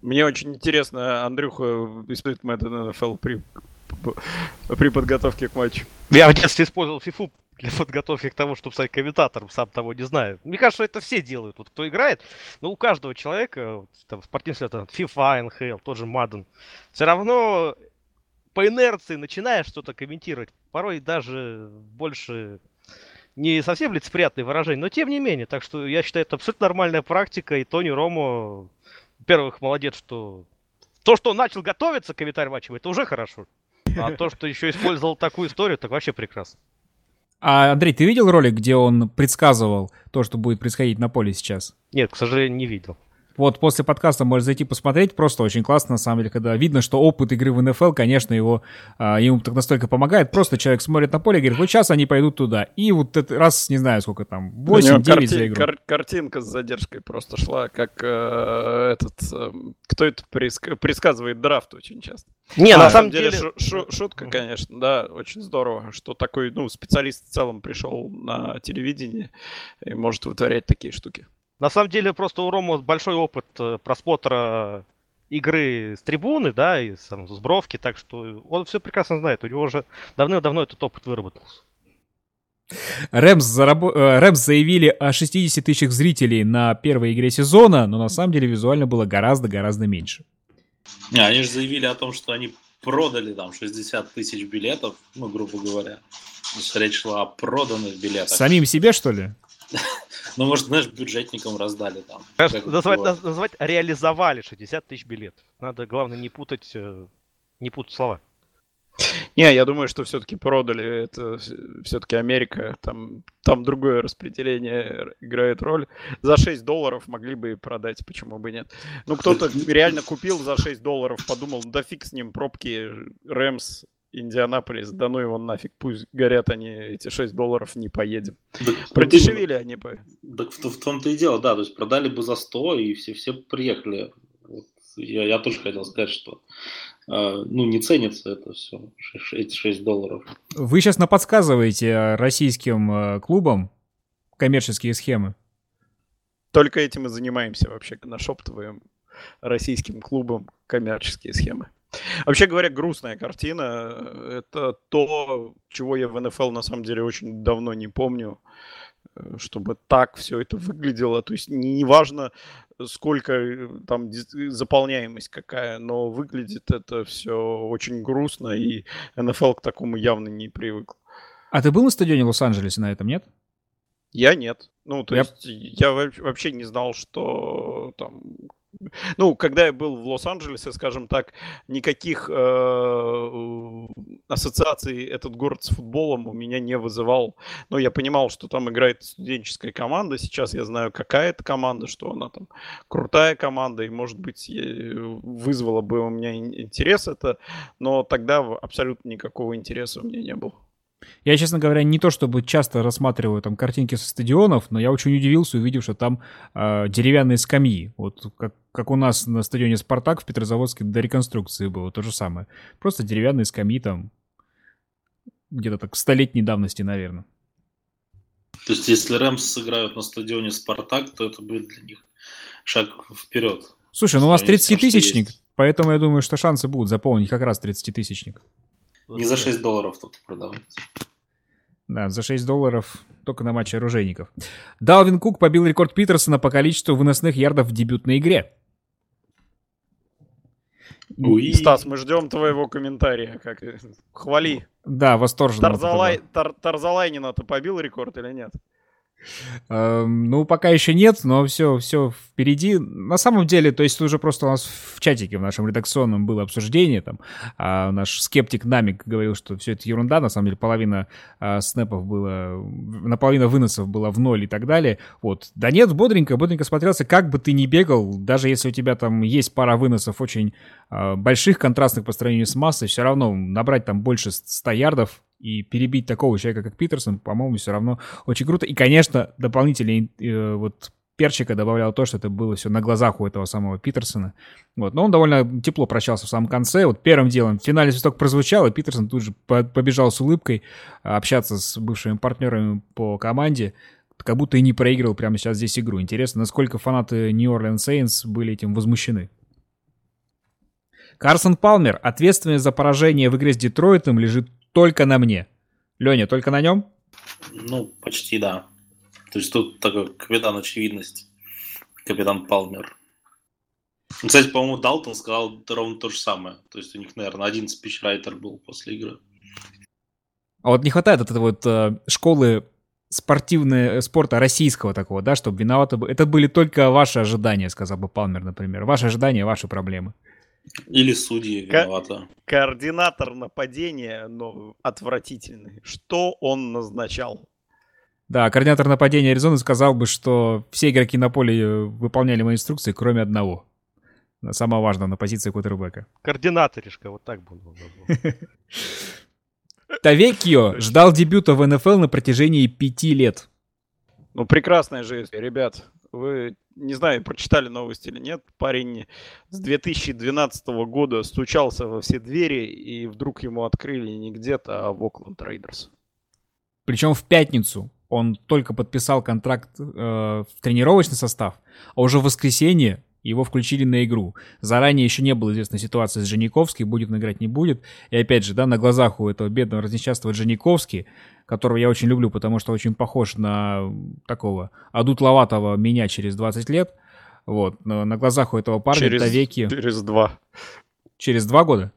Мне очень интересно, Андрюха использует Madden NFL при, при подготовке к матчу. Я в детстве использовал FIFA для подготовки к тому, чтобы стать комментатором, сам того не знаю. Мне кажется, это все делают, вот кто играет. Но у каждого человека, там, спортивный там, FIFA, NHL, тот же Madden, все равно по инерции начинаешь что-то комментировать. Порой даже больше не совсем лицеприятные выражения, но тем не менее. Так что я считаю, это абсолютно нормальная практика. И Тони Ромо, во-первых, молодец, что то, что он начал готовиться к комментарию матча, это уже хорошо. А то, что еще использовал такую историю, так вообще прекрасно. А, Андрей, ты видел ролик, где он предсказывал то, что будет происходить на поле сейчас? Нет, к сожалению, не видел. Вот после подкаста можешь зайти посмотреть. Просто очень классно, на самом деле, когда видно, что опыт игры в НФЛ, конечно, его, а, ему так настолько помогает. Просто человек смотрит на поле и говорит, вот сейчас они пойдут туда. И вот это раз, не знаю, сколько там, 8-9 карти- за игру. Кар- картинка с задержкой просто шла, как э, этот, э, кто это преск- предсказывает драфт очень часто. Не, а, на самом деле... деле шу- шутка, конечно, да, очень здорово, что такой, ну, специалист в целом пришел на телевидение и может вытворять такие штуки. На самом деле, просто у Рома большой опыт э, просмотра игры с трибуны, да, и там, с бровки, так что он все прекрасно знает. У него уже давно-давно этот опыт выработался. Рэмс, зараб... Э, Рэмс заявили о 60 тысячах зрителей на первой игре сезона, но на самом деле визуально было гораздо-гораздо меньше. Не, они же заявили о том, что они продали там 60 тысяч билетов, ну, грубо говоря. Речь шла о проданных билетах. Самим себе, что ли? (laughs) Ну, может, знаешь, бюджетникам раздали там. Назвать, назвать реализовали 60 тысяч билетов. Надо, главное, не путать, э, не путать слова. Не, я думаю, что все-таки продали. Это все-таки Америка. Там, там другое распределение играет роль. За 6 долларов могли бы и продать, почему бы нет. Ну, кто-то (laughs) реально купил за 6 долларов, подумал, да фиг с ним, пробки, Рэмс, Индианаполис, да ну его нафиг, пусть горят они эти 6 долларов, не поедем. Так, Продешевили они по... Так в, в том-то и дело, да, то есть продали бы за 100, и все, все приехали. Вот, я, я тоже хотел сказать, что э, ну, не ценится это все, эти 6 долларов. Вы сейчас наподсказываете российским э, клубам коммерческие схемы? Только этим и занимаемся вообще, нашептываем российским клубам коммерческие схемы. Вообще говоря, грустная картина. Это то, чего я в НФЛ на самом деле очень давно не помню, э, чтобы так все это выглядело. То есть неважно, сколько э, там заполняемость какая, но выглядит это все очень грустно, и НФЛ к такому явно не привык. А ты был на стадионе Лос-Анджелесе на этом, нет? Я нет. Ну, то я... есть я вообще не знал, что там ну, когда я был в Лос-Анджелесе, скажем так, никаких э, ассоциаций этот город с футболом у меня не вызывал. Но я понимал, что там играет студенческая команда. Сейчас я знаю, какая это команда, что она там крутая команда, и, может быть, вызвала бы у меня интерес это, но тогда абсолютно никакого интереса у меня не было. Я, честно говоря, не то чтобы часто рассматриваю там картинки со стадионов, но я очень удивился, увидев, что там э, деревянные скамьи. Вот как, как у нас на стадионе «Спартак» в Петрозаводске до реконструкции было, то же самое. Просто деревянные скамьи там где-то так столетней давности, наверное. То есть, если Рэмс сыграют на стадионе «Спартак», то это будет для них шаг вперед. Слушай, ну у нас 30-тысячник, поэтому я думаю, что шансы будут заполнить как раз 30-тысячник. Не за 6 долларов тут продавать. Да, за 6 долларов только на матче оружейников. Далвин Кук побил рекорд Питерсона по количеству выносных ярдов в дебютной игре. Уи. Стас, мы ждем твоего комментария. Как... Хвали. Да, восторженно. Тарзалай... Тар... Тарзалайнина-то побил рекорд или нет? Эм, ну, пока еще нет, но все, все впереди. На самом деле, то есть уже просто у нас в чатике в нашем редакционном было обсуждение, там, а наш скептик Намик говорил, что все это ерунда, на самом деле половина а, снэпов было, наполовина выносов было в ноль и так далее. Вот. Да нет, бодренько, бодренько смотрелся, как бы ты ни бегал, даже если у тебя там есть пара выносов очень а, больших, контрастных по сравнению с массой, все равно набрать там больше 100 ярдов и перебить такого человека, как Питерсон, по-моему, все равно очень круто. И, конечно, дополнительный э, вот перчика добавлял то, что это было все на глазах у этого самого Питерсона. Вот. Но он довольно тепло прощался в самом конце. Вот первым делом финальный свисток прозвучал, и Питерсон тут же побежал с улыбкой общаться с бывшими партнерами по команде, как будто и не проигрывал прямо сейчас здесь игру. Интересно, насколько фанаты Orleans Saints были этим возмущены. Карсон Палмер, ответственность за поражение в игре с Детройтом, лежит только на мне. Леня, только на нем? Ну, почти да. То есть тут такой капитан очевидность. Капитан Палмер. Кстати, по-моему, Далтон сказал ровно то же самое. То есть у них, наверное, один спичрайтер был после игры. А вот не хватает от этой вот э, школы спортивного спорта российского такого, да, чтобы виноваты... Это были только ваши ожидания, сказал бы Палмер, например. Ваши ожидания, ваши проблемы. Или судьи виноваты. Ко- координатор нападения, но отвратительный. Что он назначал? Да, координатор нападения Аризоны сказал бы, что все игроки на поле э, выполняли мои инструкции, кроме одного. Самое важное на позиции квотербека. Координаторишка, вот так бы он (laughs) Тавекио ждал дебюта в НФЛ на протяжении пяти лет. Ну, прекрасная жизнь, ребят. Вы не знаю, прочитали новости или нет, парень с 2012 года стучался во все двери, и вдруг ему открыли не где-то, а в Окленд Рейдерс. Причем в пятницу он только подписал контракт э, в тренировочный состав, а уже в воскресенье его включили на игру. Заранее еще не было известна ситуация с Жениковским, будет он играть, не будет. И опять же, да, на глазах у этого бедного разнесчастного Жениковски, которого я очень люблю, потому что очень похож на такого адутловатого меня через 20 лет. Вот, но на глазах у этого парня через, веки... Через два. Через два года?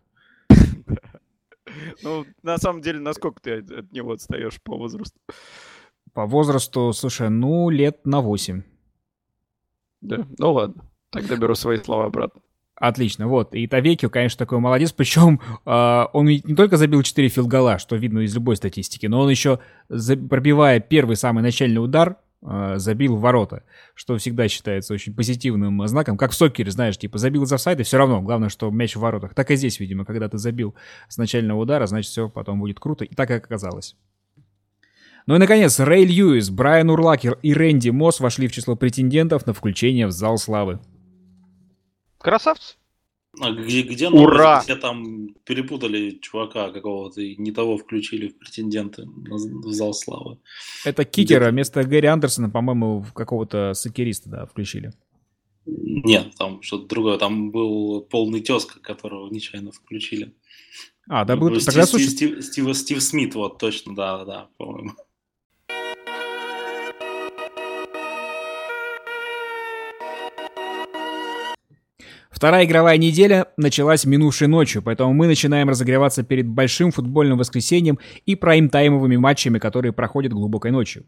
Ну, на самом деле, насколько ты от него отстаешь по возрасту? По возрасту, слушай, ну, лет на 8. Да, ну ладно. Тогда беру свои слова обратно. Отлично, вот. И Тавекио, конечно, такой молодец. Причем э, он не только забил 4 филгола, что видно из любой статистики, но он еще, пробивая первый самый начальный удар, э, забил в ворота, что всегда считается очень позитивным знаком. Как в сокере, знаешь, типа забил за сайт, и все равно, главное, что мяч в воротах. Так и здесь, видимо, когда ты забил с начального удара, значит, все потом будет круто. И так и оказалось. Ну и, наконец, Рэй Льюис, Брайан Урлакер и Рэнди Мосс вошли в число претендентов на включение в Зал Славы. Красавцы. А где, где Ура! Все там перепутали чувака какого-то и не того включили в претенденты в зал славы. Это кикера вместо Гэри Андерсона, по-моему, какого-то сокериста, да, включили. Нет, там что-то другое. Там был полный тезка, которого нечаянно включили. А, да, был... Стив, Тогда, Стив, Стив, Стив, Стив Смит, вот, точно, да, да, по-моему. Вторая игровая неделя началась минувшей ночью, поэтому мы начинаем разогреваться перед большим футбольным воскресеньем и прайм-таймовыми матчами, которые проходят глубокой ночью.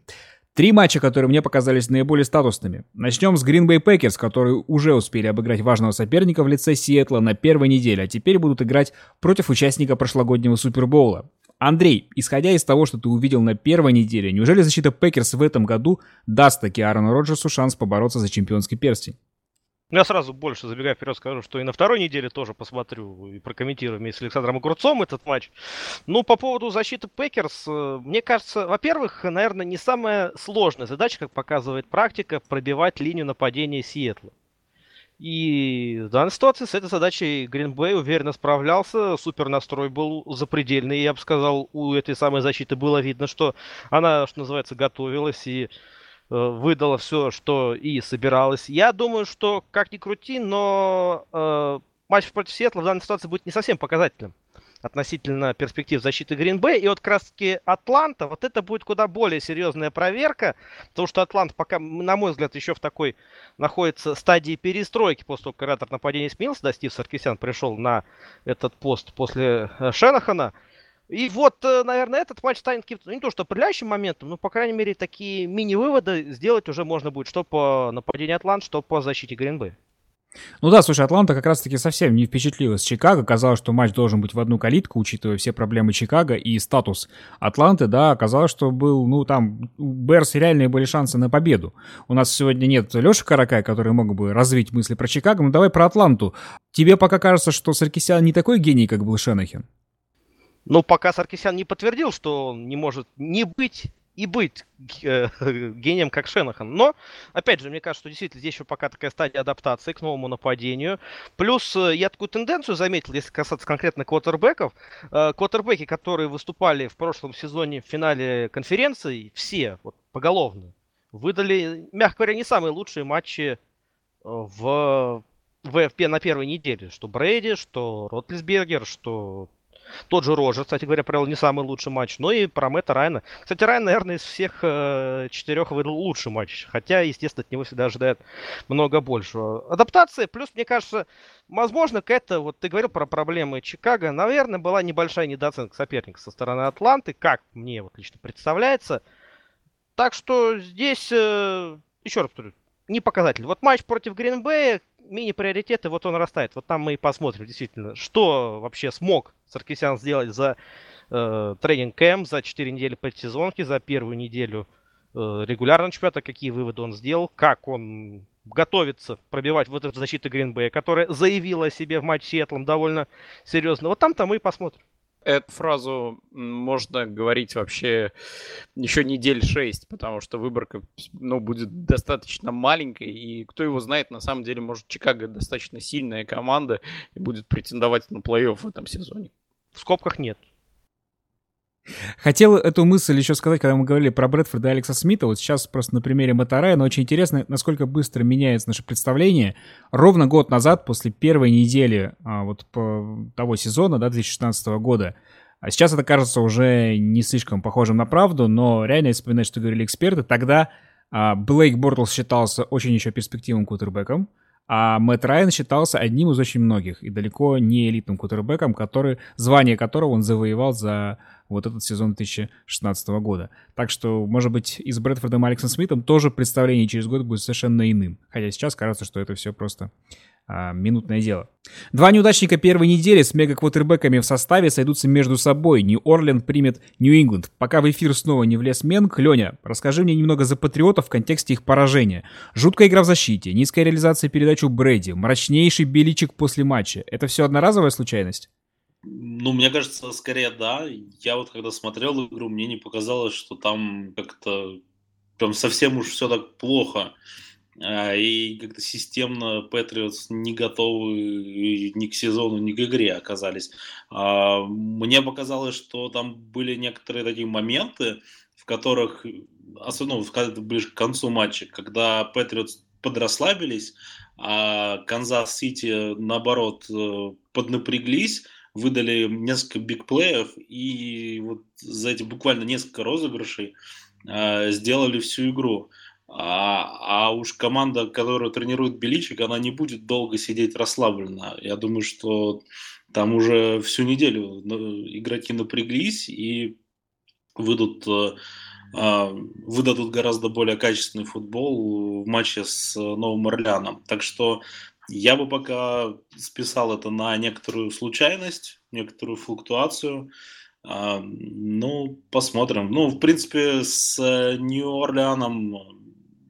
Три матча, которые мне показались наиболее статусными. Начнем с Green Bay Packers, которые уже успели обыграть важного соперника в лице Сиэтла на первой неделе, а теперь будут играть против участника прошлогоднего Супербоула. Андрей, исходя из того, что ты увидел на первой неделе, неужели защита Пекерс в этом году даст таки Аарону Роджерсу шанс побороться за чемпионский перстень? Ну, я сразу больше забегая вперед скажу, что и на второй неделе тоже посмотрю и прокомментирую вместе с Александром Огурцом этот матч. Ну, по поводу защиты Пекерс, э, мне кажется, во-первых, наверное, не самая сложная задача, как показывает практика, пробивать линию нападения Сиэтла. И в данной ситуации с этой задачей Гринбей уверенно справлялся. Супер настрой был запредельный. Я бы сказал, у этой самой защиты было видно, что она, что называется, готовилась и выдала все, что и собиралась. Я думаю, что как ни крути, но э, матч против Сиэтла в данной ситуации будет не совсем показательным. относительно перспектив защиты Гринбэй. И вот как раз таки Атланта, вот это будет куда более серьезная проверка, потому что Атлант пока, на мой взгляд, еще в такой находится стадии перестройки после того, как оператор нападения сменился, да, Стив Саркисян пришел на этот пост после э, Шенахана. И вот, э, наверное, этот матч станет каким-то, ну, не то что определяющим моментом, но, по крайней мере, такие мини-выводы сделать уже можно будет, что по нападению Атлант, что по защите Гринбэй. Ну да, слушай, Атланта как раз-таки совсем не впечатлила с Чикаго. Казалось, что матч должен быть в одну калитку, учитывая все проблемы Чикаго и статус Атланты, да, оказалось, что был, ну там, у Берс реальные были шансы на победу. У нас сегодня нет Леши Каракая, который мог бы развить мысли про Чикаго, но давай про Атланту. Тебе пока кажется, что Саркисян не такой гений, как был Шенахин? Ну, пока Саркисян не подтвердил, что он не может не быть и быть э, (laughs) гением, как Шенахан. Но, опять же, мне кажется, что действительно здесь еще пока такая стадия адаптации к новому нападению. Плюс э, я такую тенденцию заметил, если касаться конкретно квотербеков. Э, квотербеки, которые выступали в прошлом сезоне в финале конференции, все, вот, поголовно, выдали, мягко говоря, не самые лучшие матчи в ВФП на первой неделе. Что Брейди, что Ротлисбергер, что тот же Рожер, кстати говоря, провел не самый лучший матч. Ну и про Райна. Кстати, Райан, наверное, из всех э, четырех выдал лучший матч. Хотя, естественно, от него всегда ожидают много большего. Адаптация, плюс, мне кажется, возможно, какая-то, вот ты говорил про проблемы Чикаго, наверное, была небольшая недооценка соперника со стороны Атланты, как мне вот лично представляется. Так что здесь, э, еще раз повторю, не показатель. Вот матч против Гринбея, мини-приоритеты, вот он растает. Вот там мы и посмотрим, действительно, что вообще смог Саркисян сделать за э, тренинг кэм, за 4 недели предсезонки, за первую неделю э, регулярного чемпионата, какие выводы он сделал, как он готовится пробивать вот эту защиту Гринбея, которая заявила о себе в матче с Сиэтлом довольно серьезно. Вот там-то мы и посмотрим. Эту фразу можно говорить вообще еще недель шесть, потому что выборка ну, будет достаточно маленькой, и кто его знает, на самом деле, может, Чикаго достаточно сильная команда и будет претендовать на плей-офф в этом сезоне. В скобках нет. Хотел эту мысль еще сказать, когда мы говорили про Брэдфорда и Алекса Смита. Вот сейчас просто на примере Матарая, но очень интересно, насколько быстро меняется наше представление. Ровно год назад, после первой недели а, вот того сезона, да, 2016 года, а сейчас это кажется уже не слишком похожим на правду, но реально, если вспоминать, что говорили эксперты, тогда а, Блейк Бортлс считался очень еще перспективным кутербэком, а Мэтт Райан считался одним из очень многих и далеко не элитным кутербэком, который, звание которого он завоевал за вот этот сезон 2016 года. Так что, может быть, и с Брэдфордом и Алексом Смитом тоже представление через год будет совершенно иным. Хотя сейчас кажется, что это все просто минутное дело. Два неудачника первой недели с мега-квотербеками в составе сойдутся между собой. Нью-Орлен примет Нью-Ингланд. Пока в эфир снова не влез Менг, Леня, расскажи мне немного за патриотов в контексте их поражения. Жуткая игра в защите, низкая реализация передач у Брэди, мрачнейший беличик после матча. Это все одноразовая случайность? Ну, мне кажется, скорее да. Я вот когда смотрел игру, мне не показалось, что там как-то прям совсем уж все так плохо. А, и как-то системно Патриотс не готовы ни к сезону, ни к игре оказались. А, мне показалось, что там были некоторые такие моменты, в которых, особенно ближе к концу матча, когда Патриотс подрасслабились, а Канзас-Сити, наоборот, э, поднапряглись, выдали несколько бигплеев, и вот за эти буквально несколько розыгрышей э, сделали всю игру. А, а уж команда, которую тренирует Беличик, она не будет долго сидеть расслабленно. Я думаю, что там уже всю неделю игроки напряглись и выйдут, э, а, выдадут гораздо более качественный футбол в матче с Новым Орлеаном. Так что я бы пока списал это на некоторую случайность, некоторую флуктуацию. А, ну, посмотрим. Ну, в принципе, с Нью-Орлеаном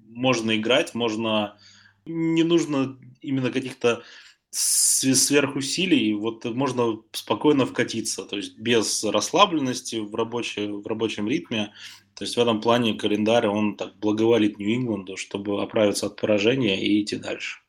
можно играть, можно... Не нужно именно каких-то сверхусилий, вот можно спокойно вкатиться, то есть без расслабленности в, рабочей, в рабочем ритме. То есть в этом плане календарь, он так благоволит Нью-Ингланду, чтобы оправиться от поражения и идти дальше.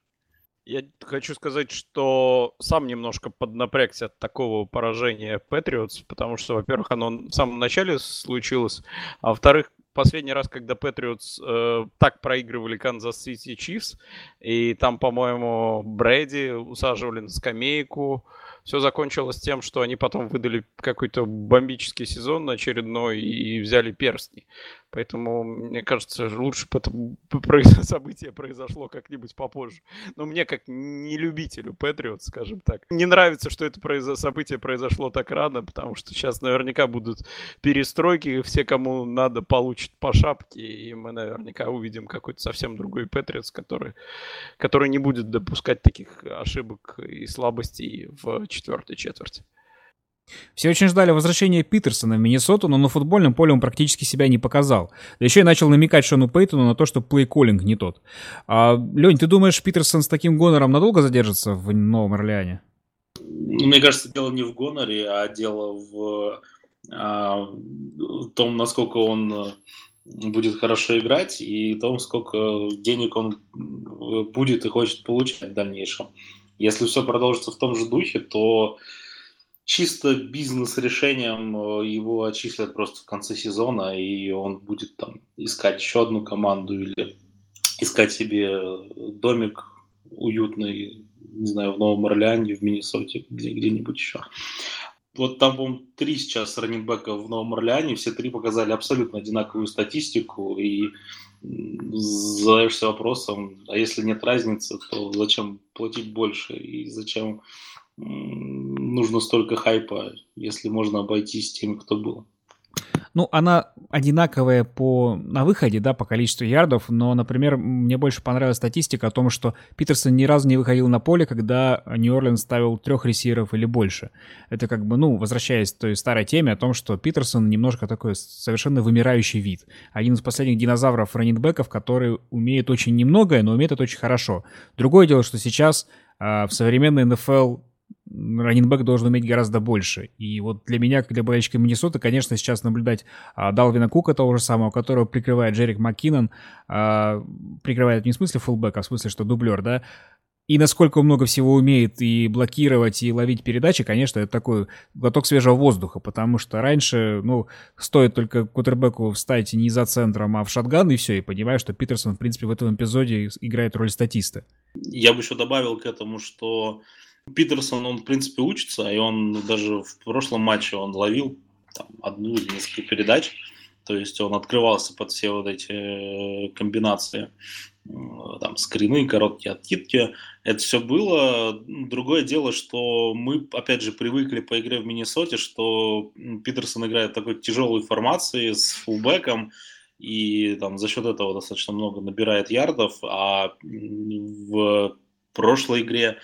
Я хочу сказать, что сам немножко поднапрягся от такого поражения Патриотс, потому что, во-первых, оно в самом начале случилось, а во-вторых, последний раз, когда Патриотс э, так проигрывали Канзас Сити Чифс, и там, по-моему, Брэди усаживали на скамейку, все закончилось тем, что они потом выдали какой-то бомбический сезон очередной и взяли перстни. Поэтому, мне кажется, лучше бы это (laughs) событие произошло как-нибудь попозже. Но мне, как не любителю Патриот, скажем так, не нравится, что это произо... событие произошло так рано, потому что сейчас наверняка будут перестройки, все, кому надо, получат по шапке, и мы наверняка увидим какой-то совсем другой Патриотс, который, который не будет допускать таких ошибок и слабостей в четвертой четверти. Все очень ждали возвращения Питерсона в Миннесоту, но на футбольном поле он практически себя не показал. Да еще и начал намекать Шону Пейтону на то, что плей-коллинг не тот. А, Лень, ты думаешь, Питерсон с таким гонором надолго задержится в Новом Орлеане? Ну, мне кажется, дело не в гоноре, а дело в, а, в том, насколько он э, будет хорошо играть и том, сколько денег он э, будет и хочет получать в дальнейшем. Если все продолжится в том же духе, то чисто бизнес-решением э, его отчислят просто в конце сезона, и он будет там искать еще одну команду или искать себе домик уютный, не знаю, в Новом Орлеане, в Миннесоте, где, где-нибудь еще. Вот там, по-моему, три сейчас раннинбека в Новом Орлеане, все три показали абсолютно одинаковую статистику, и задаешься вопросом, а если нет разницы, то зачем платить больше, и зачем нужно столько хайпа, если можно обойтись тем, кто был. Ну, она одинаковая по, на выходе, да, по количеству ярдов, но, например, мне больше понравилась статистика о том, что Питерсон ни разу не выходил на поле, когда Нью-Орлеан ставил трех ресиверов или больше. Это как бы, ну, возвращаясь к той старой теме о том, что Питерсон немножко такой совершенно вымирающий вид. Один из последних динозавров раннинбеков, который умеет очень немногое, но умеет это очень хорошо. Другое дело, что сейчас э, в современной НФЛ раннинбэк должен уметь гораздо больше. И вот для меня, как для болельщика Миннесоты, конечно, сейчас наблюдать а, Далвина Кука, того же самого, которого прикрывает Джерик Маккинон, а, прикрывает не в смысле фулбэк, а в смысле, что дублер, да, и насколько много всего умеет и блокировать, и ловить передачи, конечно, это такой глоток свежего воздуха, потому что раньше, ну, стоит только кутербеку встать не за центром, а в шатган, и все, и понимаю, что Питерсон, в принципе, в этом эпизоде играет роль статиста. Я бы еще добавил к этому, что Питерсон, он, в принципе, учится, и он даже в прошлом матче он ловил там, одну или несколько передач, то есть он открывался под все вот эти э, комбинации, э, там, скрины, короткие откидки. Это все было. Другое дело, что мы, опять же, привыкли по игре в Миннесоте, что Питерсон играет в такой тяжелой формации с фулбеком, и там за счет этого достаточно много набирает ярдов, а в прошлой игре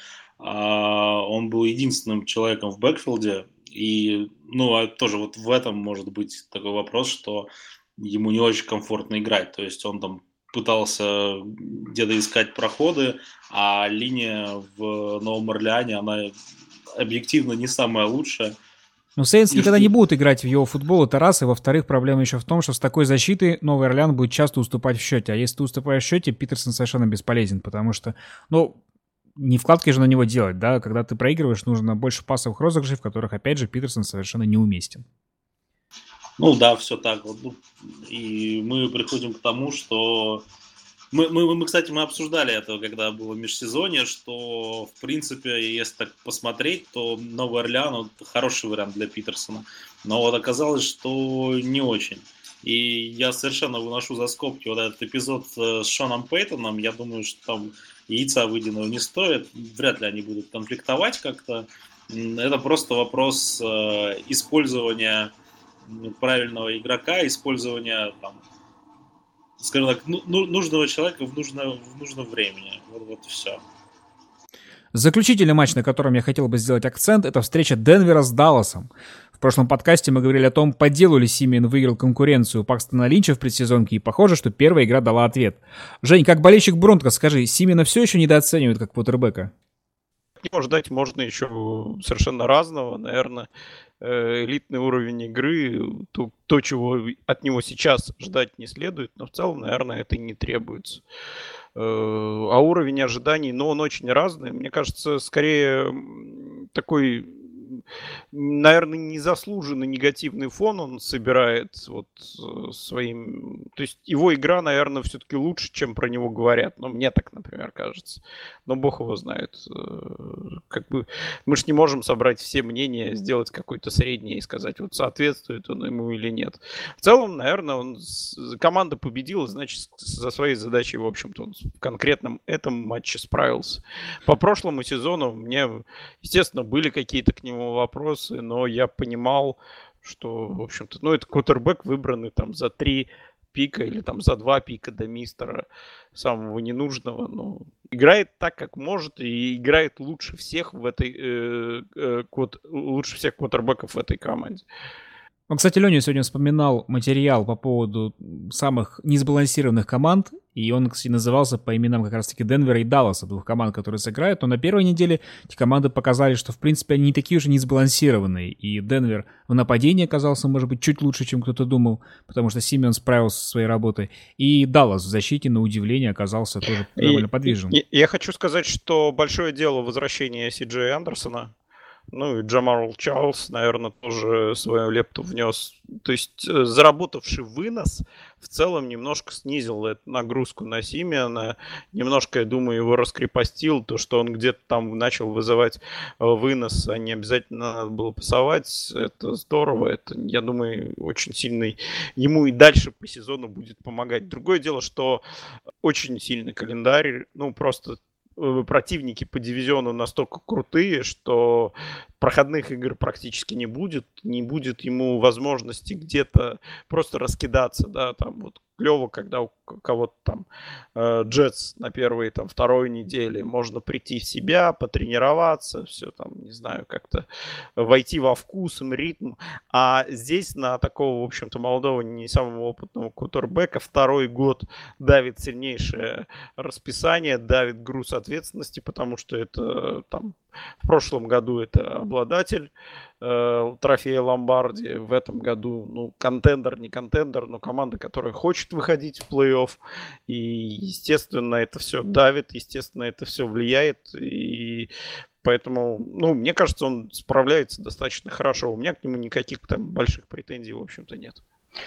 он был единственным человеком в бэкфилде, и, ну, а тоже вот в этом может быть такой вопрос, что ему не очень комфортно играть, то есть он там пытался где-то искать проходы, а линия в Новом Орлеане, она объективно не самая лучшая. Но Сейнс никогда не будут играть в его футбол, это раз. И во-вторых, проблема еще в том, что с такой защитой Новый Орлеан будет часто уступать в счете. А если ты уступаешь в счете, Питерсон совершенно бесполезен, потому что, ну, не вкладки же на него делать, да, когда ты проигрываешь, нужно больше пасовых розыгрышей, в которых, опять же, Питерсон совершенно неуместен. Ну да, все так. Ну, и мы приходим к тому, что мы, мы, мы, кстати, мы обсуждали это, когда было межсезонье, что, в принципе, если так посмотреть, то Новый Орлеан вот, хороший вариант для Питерсона. Но вот оказалось, что не очень. И я совершенно выношу за скобки вот этот эпизод э, с Шоном Пейтоном. Я думаю, что там яйца выеденного не стоит. Вряд ли они будут конфликтовать как-то. Это просто вопрос э, использования правильного игрока, использования, там, скажем так, ну, ну нужного человека в, нужно, в нужном времени. Вот, вот и все. Заключительный матч, на котором я хотел бы сделать акцент, это встреча Денвера с Далласом. В прошлом подкасте мы говорили о том, по делу ли Симин выиграл конкуренцию Пакстона Линча в предсезонке, и похоже, что первая игра дала ответ. Жень, как болельщик Бронко, скажи, Симина все еще недооценивают как Путербека? Его ждать можно еще совершенно разного, наверное. Э, элитный уровень игры, то, то, чего от него сейчас ждать не следует, но в целом, наверное, это не требуется. Э, а уровень ожиданий, но он очень разный. Мне кажется, скорее такой наверное, незаслуженно негативный фон он собирает вот э, своим... То есть его игра, наверное, все-таки лучше, чем про него говорят. Ну, мне так, например, кажется. Но бог его знает. Э, как бы мы же не можем собрать все мнения, сделать какое-то среднее и сказать, вот соответствует он ему или нет. В целом, наверное, он команда победила, значит, за своей задачей, в общем-то, он в конкретном этом матче справился. По прошлому сезону мне, естественно, были какие-то к нему вопросы, но я понимал, что, в общем-то, ну, это квотербек выбранный там за три пика или там за два пика до мистера самого ненужного, но играет так, как может, и играет лучше всех в этой, э, э, квот, лучше всех квотербеков в этой команде. Ну, кстати, Леня сегодня вспоминал материал по поводу самых несбалансированных команд, и он, кстати, назывался по именам как раз-таки Денвера и Далласа, двух команд, которые сыграют. Но на первой неделе эти команды показали, что, в принципе, они не такие уже несбалансированные. И Денвер в нападении оказался, может быть, чуть лучше, чем кто-то думал, потому что Симен справился со своей работой. И Даллас в защите, на удивление, оказался тоже довольно подвижен. Я хочу сказать, что большое дело возвращения Си Джей Андерсона ну и Джамарл Чарльз, наверное, тоже свою лепту внес. То есть э, заработавший вынос в целом немножко снизил эту нагрузку на Симеона. Немножко, я думаю, его раскрепостил. То, что он где-то там начал вызывать э, вынос, а не обязательно надо было пасовать. Это здорово. Это, я думаю, очень сильный ему и дальше по сезону будет помогать. Другое дело, что очень сильный календарь. Ну, просто противники по дивизиону настолько крутые, что проходных игр практически не будет, не будет ему возможности где-то просто раскидаться, да, там вот клево, когда у кого-то там э, Джетс на первой, там, второй неделе можно прийти в себя, потренироваться, все там, не знаю, как-то войти во вкус, ритм. А здесь на такого, в общем-то, молодого, не самого опытного кутербека второй год давит сильнейшее расписание, давит груз ответственности, потому что это там в прошлом году это обладатель э, трофея Ломбарди. В этом году, ну, контендер, не контендер, но команда, которая хочет выходить в плей-офф. И, естественно, это все давит, естественно, это все влияет. И Поэтому, ну, мне кажется, он справляется достаточно хорошо. У меня к нему никаких там больших претензий, в общем-то, нет.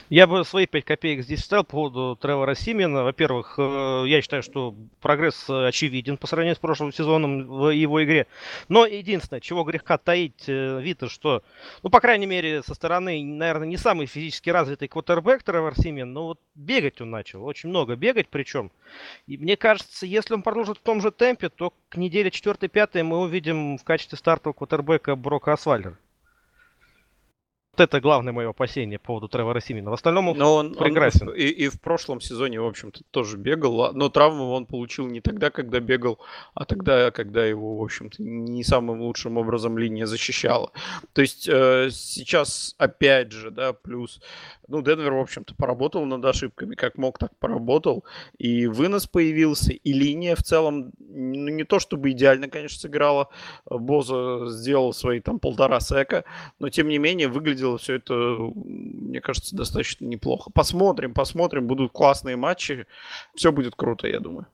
Я бы свои 5 копеек здесь вставил по поводу Тревора Симена. Во-первых, э, я считаю, что прогресс э, очевиден по сравнению с прошлым сезоном в его игре. Но единственное, чего греха таить, э, Вита, что, ну, по крайней мере, со стороны, наверное, не самый физически развитый квотербек Тревор Симен, но вот бегать он начал, очень много бегать причем. И мне кажется, если он продолжит в том же темпе, то к неделе 4-5 мы увидим в качестве стартового квотербека Брока Асвайлера это главное мое опасение по поводу Тревора Симина. В остальном он, но он прекрасен. Он и, и в прошлом сезоне, в общем-то, тоже бегал, но травму он получил не тогда, когда бегал, а тогда, когда его, в общем-то, не самым лучшим образом линия защищала. То есть э, сейчас, опять же, да, плюс ну, Денвер, в общем-то, поработал над ошибками, как мог, так поработал. И вынос появился, и линия в целом, ну, не то чтобы идеально, конечно, сыграла. Боза сделал свои там полтора сека, но, тем не менее, выглядело все это, мне кажется, достаточно неплохо. Посмотрим, посмотрим, будут классные матчи. Все будет круто, я думаю.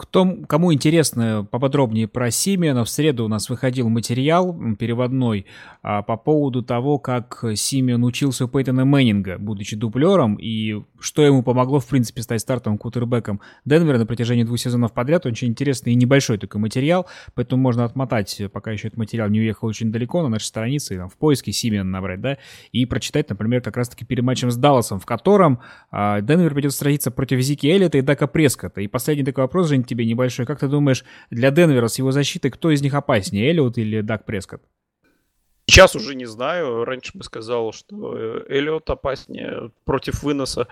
Кто, кому интересно поподробнее про Симеона, в среду у нас выходил материал переводной а, по поводу того, как Симеон учился у Пейтона Мэннинга, будучи дуплером, и что ему помогло, в принципе, стать стартовым кутербеком Денвера на протяжении двух сезонов подряд. Очень интересный и небольшой такой материал, поэтому можно отмотать, пока еще этот материал не уехал очень далеко, на нашей странице, там, в поиске Симеона набрать, да, и прочитать, например, как раз-таки перед матчем с Далласом, в котором а, Денвер придется сразиться против Зики Эллита и Дака Прескота. И последний такой вопрос, Жень, тебе небольшой. Как ты думаешь, для Денвера с его защитой, кто из них опаснее, Эллиот или Дак Прескотт? Сейчас уже не знаю. Раньше бы сказал, что э, Эллиот опаснее против выноса.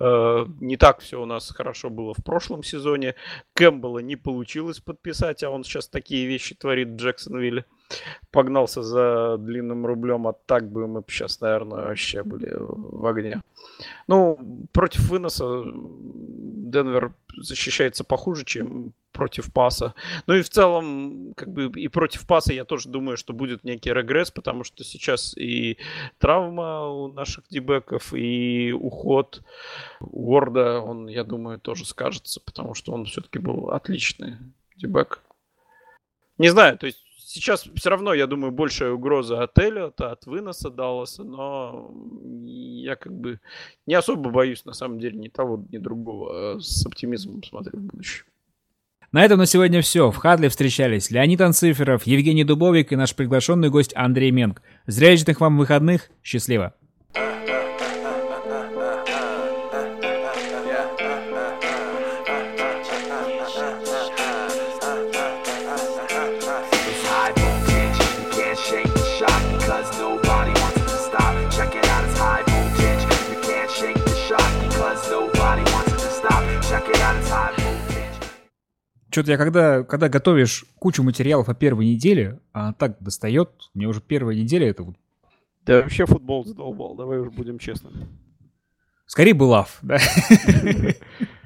Э, не так все у нас хорошо было в прошлом сезоне. Кэмпбелла не получилось подписать, а он сейчас такие вещи творит в Джексонвилле. Погнался за длинным рублем, а так бы мы сейчас, наверное, вообще были в огне. Ну, против выноса Денвер защищается похуже, чем против паса. Ну и в целом, как бы и против паса я тоже думаю, что будет некий регресс, потому что сейчас и травма у наших дебеков, и уход Уорда, он, я думаю, тоже скажется, потому что он все-таки был отличный дебек. Не знаю, то есть сейчас все равно, я думаю, большая угроза отеля, от выноса Далласа, но я как бы не особо боюсь, на самом деле, ни того, ни другого. А с оптимизмом смотрю в будущее. На этом на сегодня все. В Хадле встречались Леонид Анциферов, Евгений Дубовик и наш приглашенный гость Андрей Менг. Зрелищных вам выходных. Счастливо. Что-то я когда, когда готовишь кучу материалов о первой неделе, а так достает, мне уже первая неделя это вот... Да вообще футбол задолбал, давай уже будем честными. Скорее бы лав, да? (laughs)